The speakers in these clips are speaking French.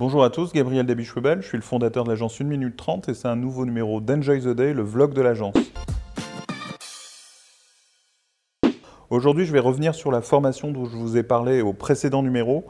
Bonjour à tous, Gabriel Dabichwebel, je suis le fondateur de l'agence 1 minute 30 et c'est un nouveau numéro d'Enjoy the Day, le vlog de l'agence. Aujourd'hui, je vais revenir sur la formation dont je vous ai parlé au précédent numéro.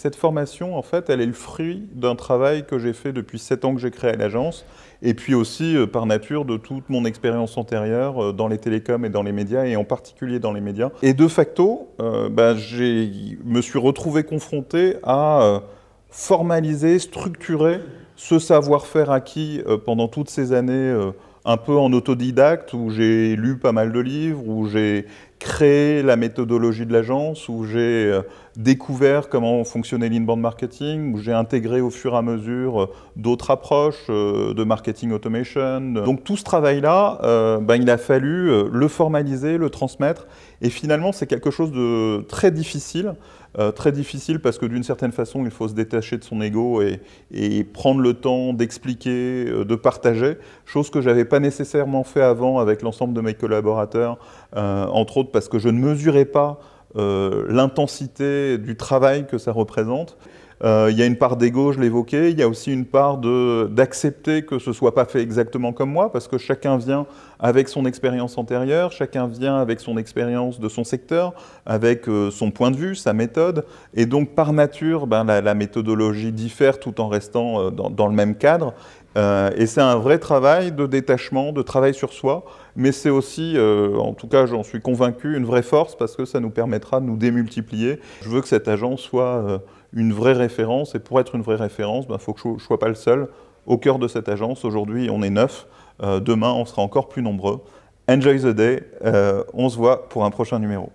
Cette formation, en fait, elle est le fruit d'un travail que j'ai fait depuis 7 ans que j'ai créé l'agence, et puis aussi, euh, par nature, de toute mon expérience antérieure euh, dans les télécoms et dans les médias, et en particulier dans les médias. Et de facto, euh, bah, je me suis retrouvé confronté à formaliser, structurer ce savoir-faire acquis euh, pendant toutes ces années euh, un peu en autodidacte, où j'ai lu pas mal de livres, où j'ai créé la méthodologie de l'agence, où j'ai euh, découvert comment fonctionnait l'inbound marketing, où j'ai intégré au fur et à mesure d'autres approches de marketing automation. Donc tout ce travail-là, ben, il a fallu le formaliser, le transmettre, et finalement c'est quelque chose de très difficile euh, très difficile parce que d'une certaine façon, il faut se détacher de son ego et, prendre le temps d'expliquer, euh, de partager, chose que je n'avais pas nécessairement fait avant avec l'ensemble de mes collaborateurs, euh, entre autres parce que je ne mesurais pas l'intensité du travail que ça représente. Euh, il y a une part d'ego, je l'évoquais. Il y a aussi une part d'accepter que ce ne soit pas fait exactement comme moi, parce que chacun vient avec son expérience antérieure, chacun vient avec son expérience de son secteur, avec euh, son point de vue, sa méthode. Et donc, par nature, ben, la, méthodologie diffère tout en restant euh, dans, le même cadre. Et c'est un vrai travail de détachement, de travail sur soi, mais c'est aussi, en tout cas j'en suis convaincu, une vraie force parce que ça nous permettra de nous démultiplier. Je veux que cette agence soit une vraie référence. Et pour être une vraie référence, il ben, faut que je ne sois pas le seul au cœur de cette agence. Aujourd'hui, on est neuf. Euh, demain, on sera encore plus nombreux. Enjoy the day. Euh, on se voit pour un prochain numéro.